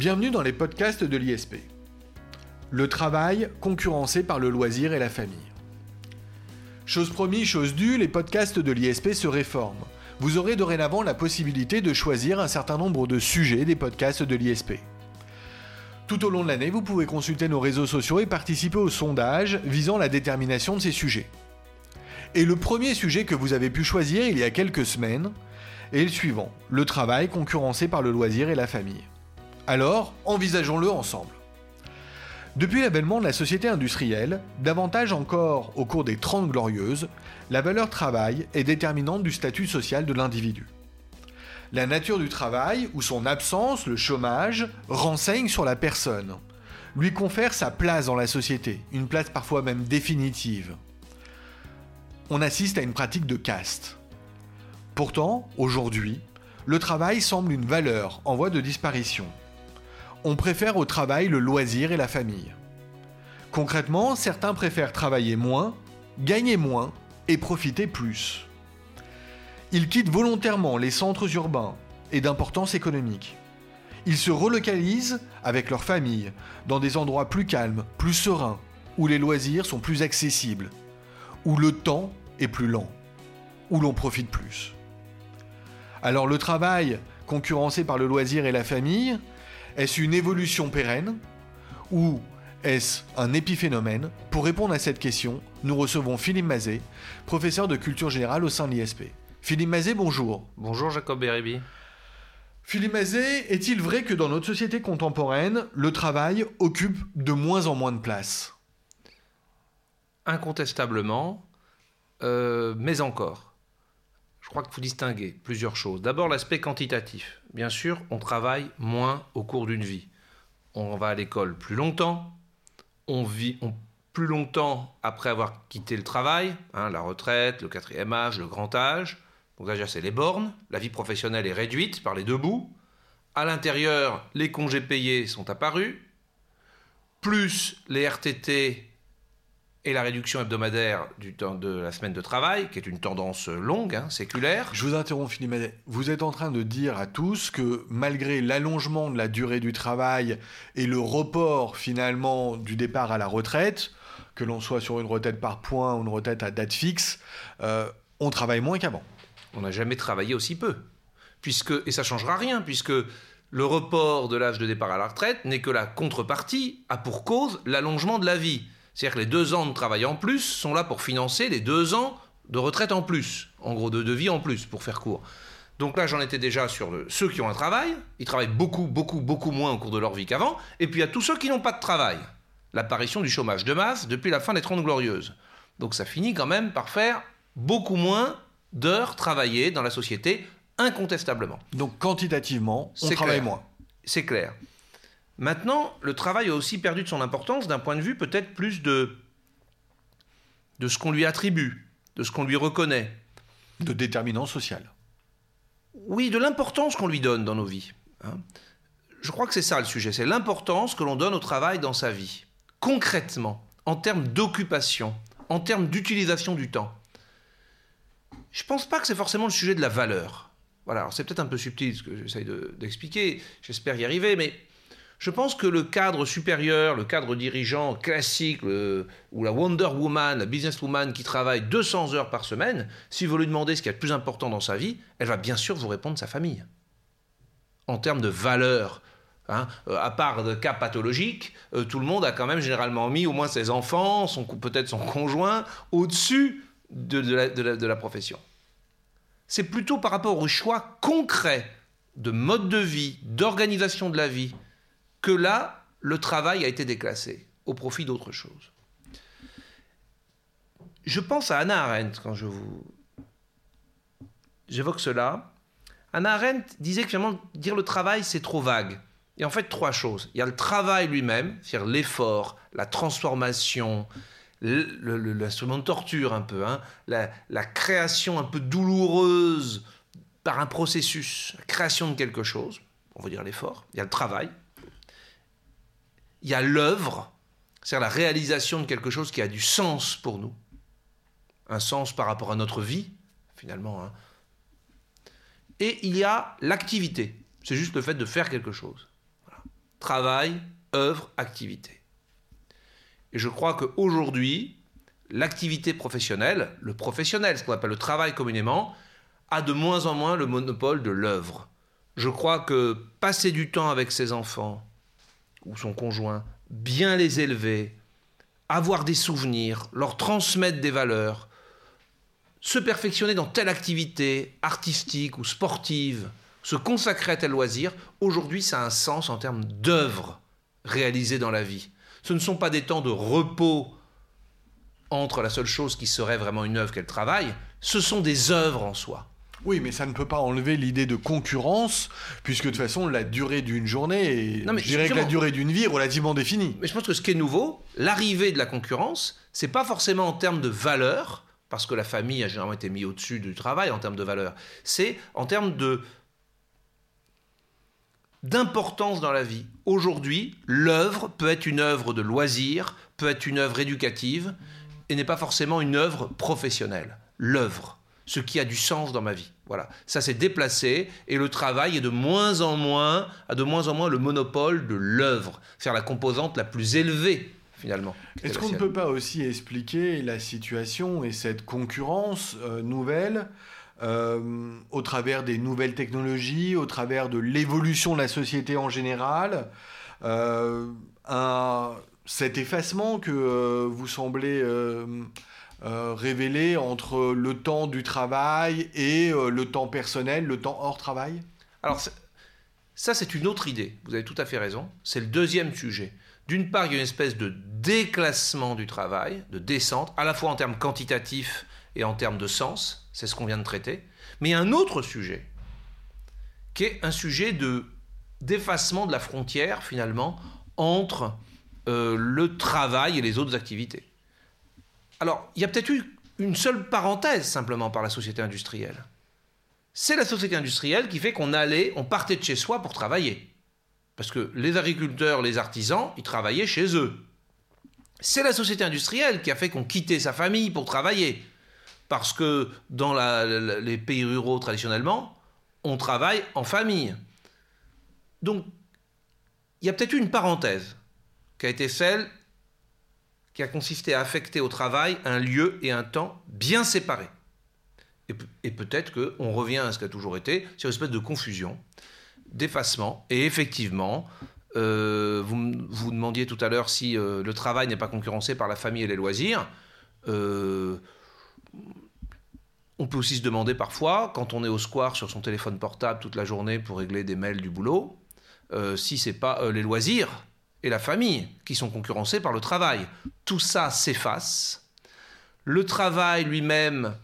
Bienvenue dans les podcasts de l'ISP. Le travail concurrencé par le loisir et la famille. Chose promise, chose due, les podcasts de l'ISP se réforment. Vous aurez dorénavant la possibilité de choisir un certain nombre de sujets des podcasts de l'ISP. Tout au long de l'année, vous pouvez consulter nos réseaux sociaux et participer au sondage visant la détermination de ces sujets. Et le premier sujet que vous avez pu choisir il y a quelques semaines est le suivant, le travail concurrencé par le loisir et la famille. Alors, envisageons-le ensemble. Depuis l'avènement de la société industrielle, davantage encore au cours des Trente Glorieuses, la valeur travail est déterminante du statut social de l'individu. La nature du travail, ou son absence, le chômage, renseigne sur la personne, lui confère sa place dans la société, une place parfois même définitive. On assiste à une pratique de caste. Pourtant, aujourd'hui, le travail semble une valeur en voie de disparition on préfère au travail le loisir et la famille. Concrètement, certains préfèrent travailler moins, gagner moins et profiter plus. Ils quittent volontairement les centres urbains et d'importance économique. Ils se relocalisent avec leur famille dans des endroits plus calmes, plus sereins, où les loisirs sont plus accessibles, où le temps est plus lent, où l'on profite plus. Alors le travail, concurrencé par le loisir et la famille, est-ce une évolution pérenne ou est-ce un épiphénomène Pour répondre à cette question, nous recevons Philippe Mazet, professeur de culture générale au sein de l'ISP. Philippe Mazet, bonjour. Bonjour Jacob Beribi. Philippe Mazet, est-il vrai que dans notre société contemporaine, le travail occupe de moins en moins de place? Incontestablement, euh, mais encore crois qu'il faut distinguer plusieurs choses. D'abord l'aspect quantitatif. Bien sûr, on travaille moins au cours d'une vie. On va à l'école plus longtemps, on vit plus longtemps après avoir quitté le travail, hein, la retraite, le quatrième âge, le grand âge. Donc déjà c'est les bornes, la vie professionnelle est réduite par les deux bouts. À l'intérieur, les congés payés sont apparus, plus les RTT et la réduction hebdomadaire du temps de la semaine de travail, qui est une tendance longue, hein, séculaire. Je vous interromps, Philippe Vous êtes en train de dire à tous que malgré l'allongement de la durée du travail et le report finalement du départ à la retraite, que l'on soit sur une retraite par points ou une retraite à date fixe, euh, on travaille moins qu'avant. On n'a jamais travaillé aussi peu. Puisque, et ça changera rien, puisque le report de l'âge de départ à la retraite n'est que la contrepartie, a pour cause l'allongement de la vie. C'est-à-dire que les deux ans de travail en plus sont là pour financer les deux ans de retraite en plus, en gros de, vie en plus, pour faire court. Donc là, j'en étais déjà sur ceux qui ont un travail, ils travaillent beaucoup, beaucoup, beaucoup moins au cours de leur vie qu'avant, et puis il y a tous ceux qui n'ont pas de travail. L'apparition du chômage de masse depuis la fin des Trente Glorieuses. Donc ça finit quand même par faire beaucoup moins d'heures travaillées dans la société, incontestablement. Donc quantitativement, on travaille moins. C'est clair. Maintenant, le travail a aussi perdu de son importance d'un point de vue peut-être plus de, de ce qu'on lui attribue, de ce qu'on lui reconnaît. De déterminant social. Oui, de l'importance qu'on lui donne dans nos vies. Hein. Je crois que c'est ça le sujet, c'est l'importance que l'on donne au travail dans sa vie. Concrètement, en termes d'occupation, en termes d'utilisation du temps. Je ne pense pas que c'est forcément le sujet de la valeur. Voilà, c'est peut-être un peu subtil ce que j'essaye d'expliquer, j'espère y arriver, mais je pense que le cadre supérieur, le cadre dirigeant classique, ou la Wonder Woman, la businesswoman qui travaille 200 heures par semaine, si vous lui demandez ce qu'il y a de plus important dans sa vie, elle va bien sûr vous répondre sa famille. En termes de valeur, hein, euh, à part de cas pathologiques, euh, tout le monde a quand même généralement mis au moins ses enfants, peut-être son conjoint, au-dessus de, de la profession. C'est plutôt par rapport au choix concret de mode de vie, d'organisation de la vie, que là, le travail a été déclassé au profit d'autre chose. Je pense à Anna Arendt quand je vous j'évoque cela. Anna Arendt disait que finalement dire le travail c'est trop vague. Et en fait trois choses. Il y a le travail lui-même, c'est-à-dire l'effort, la transformation, l'instrument de torture un peu, hein, la, la, création un peu douloureuse par un processus, la création de quelque chose, on va dire l'effort. Il y a le travail, il y a l'œuvre, c'est-à-dire la réalisation de quelque chose qui a du sens pour nous, un sens par rapport à notre vie, finalement. Hein. Et il y a l'activité, c'est juste le fait de faire quelque chose. travail, œuvre, activité. Et je crois qu'aujourd'hui, l'activité professionnelle, le professionnel, ce qu'on appelle le travail communément, a de moins en moins le monopole de l'œuvre. Je crois que passer du temps avec ses enfants ou son conjoint, bien les élever, avoir des souvenirs, leur transmettre des valeurs, se perfectionner dans telle activité artistique ou sportive, se consacrer à tel loisir, aujourd'hui ça a un sens en termes d'œuvre réalisée dans la vie. Ce ne sont pas des temps de repos entre la seule chose qui serait vraiment une œuvre qu'elle travaille, ce sont des œuvres en soi. Oui, mais ça ne peut pas enlever l'idée de concurrence, puisque de toute façon, la durée d'une journée, je dirais que la durée d'une vie est relativement définie. Mais je pense que ce qui est nouveau, l'arrivée de la concurrence, c'est pas forcément en termes de valeur, parce que la famille a généralement été mise au-dessus du travail en termes de valeur, c'est en termes de d'importance dans la vie. Aujourd'hui, l'œuvre peut être une œuvre de loisir, peut être une œuvre éducative, et n'est pas forcément une œuvre professionnelle. L'œuvre, ce qui a du sens dans ma vie. Voilà, ça s'est déplacé et le travail est de moins en moins, a de moins en moins le monopole de l'œuvre, faire la composante la plus élevée finalement. Est-ce qu'on ne peut pas aussi expliquer la situation et cette concurrence euh, nouvelle euh, au travers des nouvelles technologies, au travers de l'évolution de la société en général, euh, un, cet effacement que vous semblez euh, euh, révéler entre le temps du travail et le temps personnel, le temps hors travail? Alors, ça, c'est une autre idée. Vous avez tout à fait raison. C'est le deuxième sujet. D'une part, il y a une espèce de déclassement du travail, de descente, à la fois en termes quantitatifs et en termes de sens. C'est ce qu'on vient de traiter. Mais il y a un autre sujet, qui est un sujet de d'effacement de la frontière, finalement, entre euh, le travail et les autres activités. Alors, il y a peut-être eu une seule parenthèse simplement par la société industrielle. C'est la société industrielle qui fait qu'on allait, on partait de chez soi pour travailler. Parce que les agriculteurs, les artisans, ils travaillaient chez eux. C'est la société industrielle qui a fait qu'on quittait sa famille pour travailler. Parce que dans les pays ruraux, traditionnellement, on travaille en famille. Donc, il y a peut-être eu une parenthèse qui a été celle qui a consisté à affecter au travail un lieu et un temps bien séparés. Et, peut-être qu'on revient à ce qui a toujours été, sur une espèce de confusion, d'effacement. Et effectivement, euh, vous vous demandiez tout à l'heure si euh, le travail n'est pas concurrencé par la famille et les loisirs. Euh, on peut aussi se demander parfois, quand on est au square sur son téléphone portable toute la journée pour régler des mails du boulot, si c'est pas les loisirs et la famille qui sont concurrencés par le travail. Tout ça s'efface. Le travail lui-même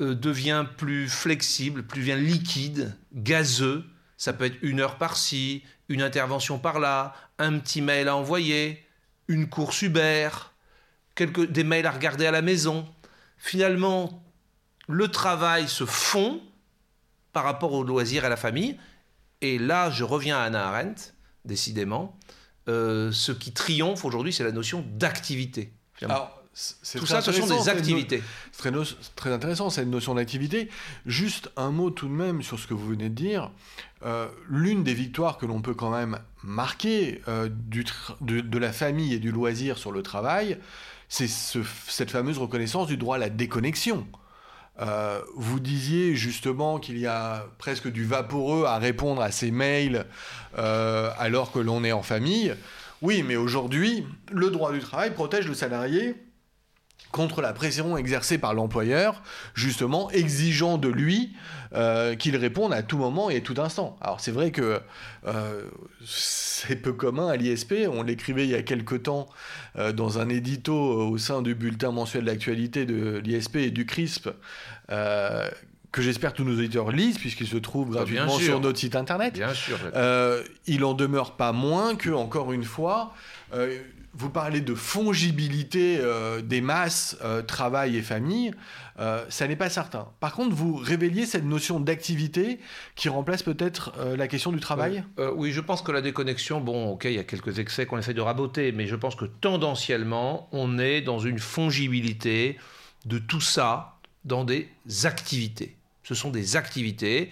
euh, devient plus flexible, plus bien liquide, gazeux. Ça peut être une heure par-ci, une intervention par-là, un petit mail à envoyer, une course Uber, quelques, des mails à regarder à la maison. Finalement, le travail se fond par rapport au loisir et à la famille. Et là, je reviens à Anna Arendt, décidément. Euh, ce qui triomphe aujourd'hui, c'est la notion d'activité. Tout ça, ce sont des activités. C'est très, très, intéressant, cette notion d'activité. Juste un mot tout de même sur ce que vous venez de dire. Euh, l'une des victoires que l'on peut quand même marquer euh, du de, la famille et du loisir sur le travail, c'est cette fameuse reconnaissance du droit à la déconnexion. Euh, vous disiez justement qu'il y a presque du vaporeux à répondre à ces mails euh, alors que l'on est en famille. Oui, mais aujourd'hui, le droit du travail protège le salarié contre la pression exercée par l'employeur, justement exigeant de lui euh, qu'il réponde à tout moment et à tout instant. Alors c'est vrai que euh, c'est peu commun à l'ISP, on l'écrivait il y a quelque temps euh, dans un édito au sein du bulletin mensuel d'actualité de l'ISP et du CRISP, que j'espère tous nos auditeurs lisent, puisqu'il se trouve ah, gratuitement sur notre site internet. Bien sûr. il en demeure pas moins que, encore une fois, vous parlez de fongibilité euh, des masses, euh, travail et famille, euh, ça n'est pas certain. Par contre, vous révéliez cette notion d'activité qui remplace peut-être la question du travail? Oui, je pense que la déconnexion, bon, ok, il y a quelques excès qu'on essaie de raboter, mais je pense que tendanciellement, on est dans une fongibilité de tout ça dans des activités. Ce sont des activités.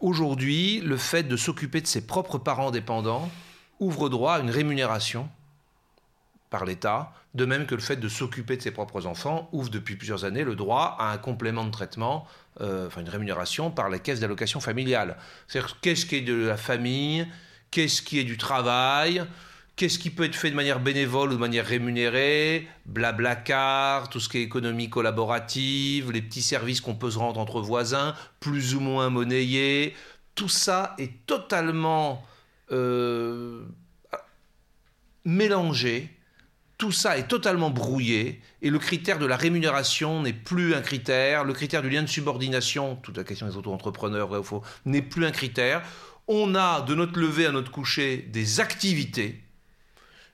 Aujourd'hui, le fait de s'occuper de ses propres parents dépendants ouvre droit à une rémunération par l'État, de même que le fait de s'occuper de ses propres enfants ouvre depuis plusieurs années le droit à un complément de traitement, euh, enfin une rémunération par la caisse d'allocation familiale. C'est-à-dire qu'est-ce qui est de la famille, qu'est-ce qui est du travail, qu'est-ce qui peut être fait de manière bénévole ou de manière rémunérée, blablacar, tout ce qui est économie collaborative, les petits services qu'on peut se rendre entre voisins, plus ou moins monnayés, tout ça est totalement euh, mélangé. Tout ça est totalement brouillé et le critère de la rémunération n'est plus un critère, le critère du lien de subordination, toute la question des auto-entrepreneurs, vrai n'est plus un critère. On a de notre lever à notre coucher des activités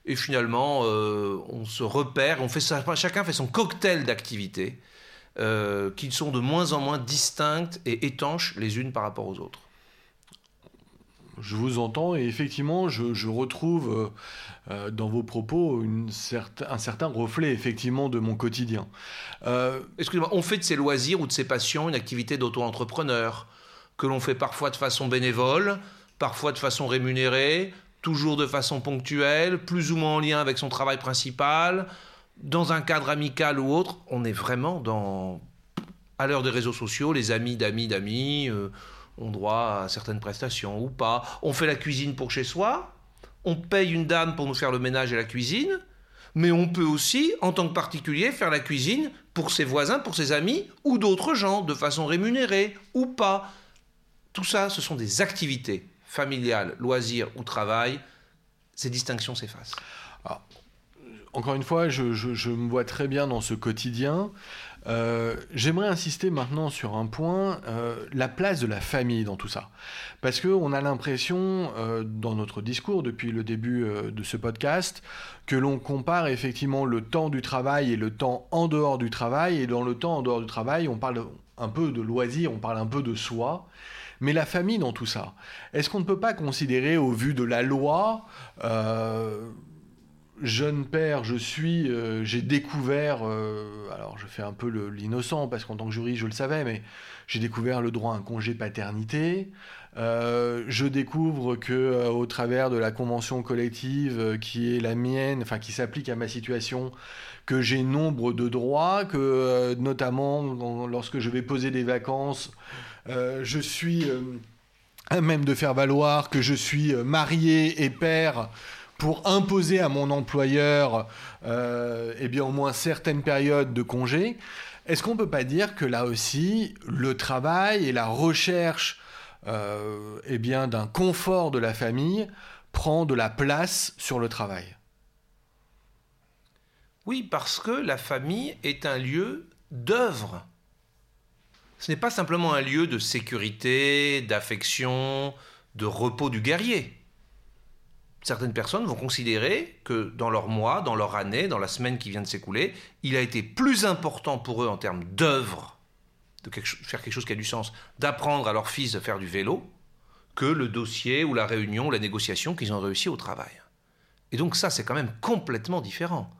et finalement euh, on se repère, chacun fait son cocktail d'activités euh, qui sont de moins en moins distinctes et étanches les unes par rapport aux autres je vous entends et effectivement, je, retrouve euh, euh, dans vos propos un certain reflet effectivement de mon quotidien. Euh, Excusez-moi, on fait de ses loisirs ou de ses passions une activité d'auto-entrepreneur que l'on fait parfois de façon bénévole, parfois de façon rémunérée, toujours de façon ponctuelle, plus ou moins en lien avec son travail principal, dans un cadre amical ou autre. On est vraiment dans à l'heure des réseaux sociaux, les amis d'amis d'amis ont droit à certaines prestations ou pas. On fait la cuisine pour chez soi, on paye une dame pour nous faire le ménage et la cuisine, mais on peut aussi, en tant que particulier, faire la cuisine pour ses voisins, pour ses amis ou d'autres gens, de façon rémunérée ou pas. Tout ça, ce sont des activités familiales, loisirs ou travail. Ces distinctions s'effacent. Ah, encore une fois, je, je, me vois très bien dans ce quotidien. Euh, j'aimerais insister maintenant sur un point, euh, la place de la famille dans tout ça. Parce qu'on a l'impression, euh, dans notre discours depuis le début de ce podcast, que l'on compare effectivement le temps du travail et le temps en dehors du travail. Et dans le temps en dehors du travail, on parle un peu de loisirs, on parle un peu de soi. Mais la famille dans tout ça, est-ce qu'on ne peut pas considérer au vu de la loi jeune père, je suis, euh, j'ai découvert, euh, alors je fais un peu l'innocent parce qu'en tant que juriste je le savais, mais j'ai découvert le droit à un congé paternité. Euh, je découvre que au travers de la convention collective qui est la mienne, enfin qui s'applique à ma situation, que j'ai nombre de droits, que notamment lorsque je vais poser des vacances, je suis à même de faire valoir que je suis marié et père pour imposer à mon employeur euh, eh au moins certaines périodes de congé, est-ce qu'on ne peut pas dire que là aussi, le travail et la recherche euh, eh bien, d'un confort de la famille prend de la place sur le travail? Oui, parce que la famille est un lieu d'œuvre. Ce n'est pas simplement un lieu de sécurité, d'affection, de repos du guerrier certaines personnes vont considérer que dans leur mois, dans leur année, dans la semaine qui vient de s'écouler, il a été plus important pour eux en termes d'œuvre, de faire quelque chose qui a du sens, d'apprendre à leur fils de faire du vélo, que le dossier ou la réunion ou la négociation qu'ils ont réussi au travail. Et donc ça, c'est quand même complètement différent.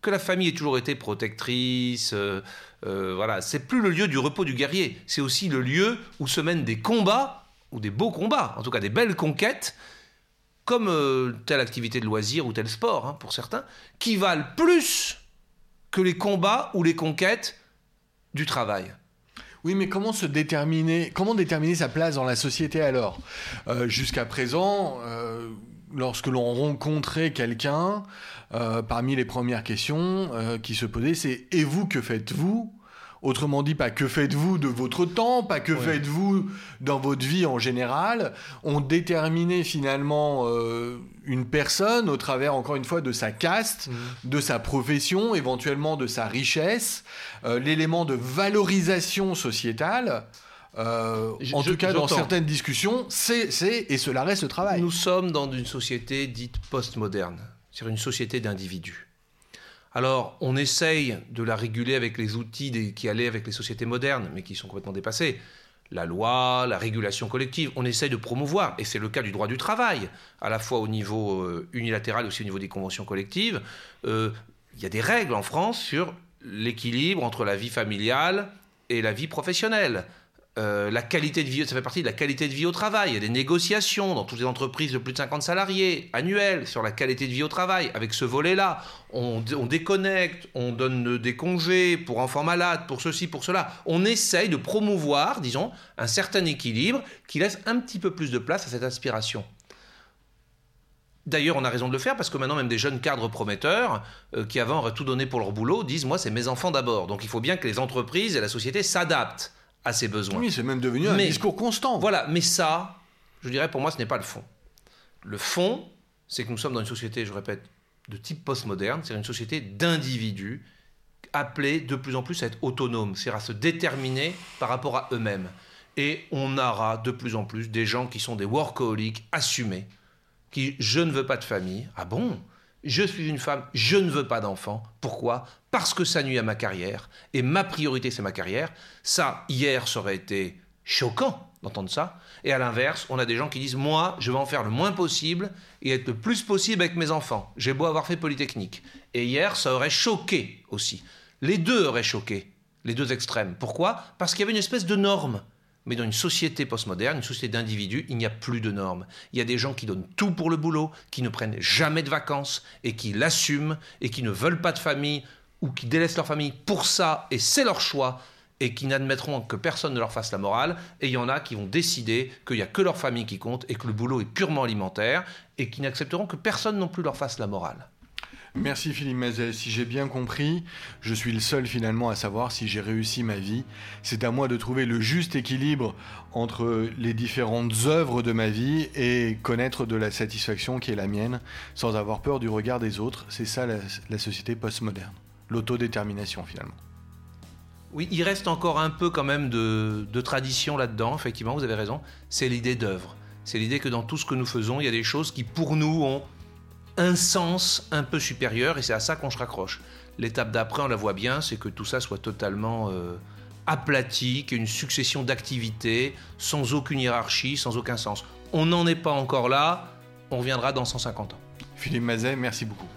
Que la famille ait toujours été protectrice, euh, euh, voilà, c'est plus le lieu du repos du guerrier, c'est aussi le lieu où se mènent des combats, ou des beaux combats, en tout cas des belles conquêtes, comme euh, telle activité de loisir ou tel sport, hein, pour certains, qui valent plus que les combats ou les conquêtes du travail. Oui, mais comment se déterminer, sa place dans la société alors? Euh, Jusqu'à présent, euh, lorsque l'on rencontrait quelqu'un, parmi les premières questions qui se posaient, c'est et vous que faites-vous? Autrement dit, pas que faites-vous de votre temps, pas que faites-vous dans votre vie en général. On déterminait finalement euh, une personne au travers, encore une fois, de sa caste, mmh. de sa profession, éventuellement de sa richesse, euh, l'élément de valorisation sociétale. Euh, en tout cas, dans certaines discussions, c'est et cela reste le travail. Nous sommes dans une société dite postmoderne, c'est-à-dire une société d'individus. Alors, on essaye de la réguler avec les outils qui allaient avec les sociétés modernes, mais qui sont complètement dépassés. La loi, la régulation collective, on essaye de promouvoir, et c'est le cas du droit du travail, à la fois au niveau euh, unilatéral, aussi au niveau des conventions collectives. Euh, il y a des règles en France sur l'équilibre entre la vie familiale et la vie professionnelle. Euh, la qualité de vie, ça fait partie de la qualité de vie au travail. Il y a des négociations dans toutes les entreprises de plus de 50 salariés annuelles sur la qualité de vie au travail. Avec ce volet-là, on, on, déconnecte, on donne des congés pour enfants malades, pour ceci, pour cela. On essaye de promouvoir, disons, un certain équilibre qui laisse un petit peu plus de place à cette aspiration. D'ailleurs, on a raison de le faire parce que maintenant, même des jeunes cadres prometteurs euh, qui avant auraient tout donné pour leur boulot disent Moi, c'est mes enfants d'abord. Donc il faut bien que les entreprises et la société s'adaptent à ses besoins. Oui, c'est même devenu un discours constant. Voilà, mais ça, je dirais pour moi, ce n'est pas le fond. Le fond, c'est que nous sommes dans une société, je répète, de type postmoderne, c'est une société d'individus appelés de plus en plus à être autonomes, c'est-à-dire à se déterminer par rapport à eux-mêmes. Et on aura de plus en plus des gens qui sont des workaholics assumés, qui je ne veux pas de famille. Ah bon? Je suis une femme, je ne veux pas d'enfant. Pourquoi? Parce que ça nuit à ma carrière, et ma priorité c'est ma carrière. Ça, hier, ça aurait été choquant d'entendre ça. Et à l'inverse, on a des gens qui disent, moi, je vais en faire le moins possible et être le plus possible avec mes enfants. J'ai beau avoir fait Polytechnique. Et hier, ça aurait choqué aussi. Les deux auraient choqué, les deux extrêmes. Pourquoi? Parce qu'il y avait une espèce de norme. Mais dans une société postmoderne, une société d'individus, il n'y a plus de normes. Il y a des gens qui donnent tout pour le boulot, qui ne prennent jamais de vacances et qui l'assument et qui ne veulent pas de famille ou qui délaissent leur famille pour ça et c'est leur choix et qui n'admettront que personne ne leur fasse la morale. Et il y en a qui vont décider qu'il n'y a que leur famille qui compte et que le boulot est purement alimentaire et qui n'accepteront que personne non plus leur fasse la morale. Merci Philippe Mazet. Si j'ai bien compris, je suis le seul finalement à savoir si j'ai réussi ma vie. C'est à moi de trouver le juste équilibre entre les différentes œuvres de ma vie et connaître de la satisfaction qui est la mienne sans avoir peur du regard des autres. C'est ça la, société postmoderne. L'autodétermination finalement. Oui, il reste encore un peu quand même de, de tradition là-dedans, effectivement, vous avez raison. C'est l'idée d'œuvre. C'est l'idée que dans tout ce que nous faisons, il y a des choses qui pour nous ont un sens un peu supérieur et c'est à ça qu'on se raccroche. L'étape d'après, on la voit bien, c'est que tout ça soit totalement euh, aplati, qu'il une succession d'activités sans aucune hiérarchie, sans aucun sens. On n'en est pas encore là, on reviendra dans 150 ans. Philippe Mazet, merci beaucoup.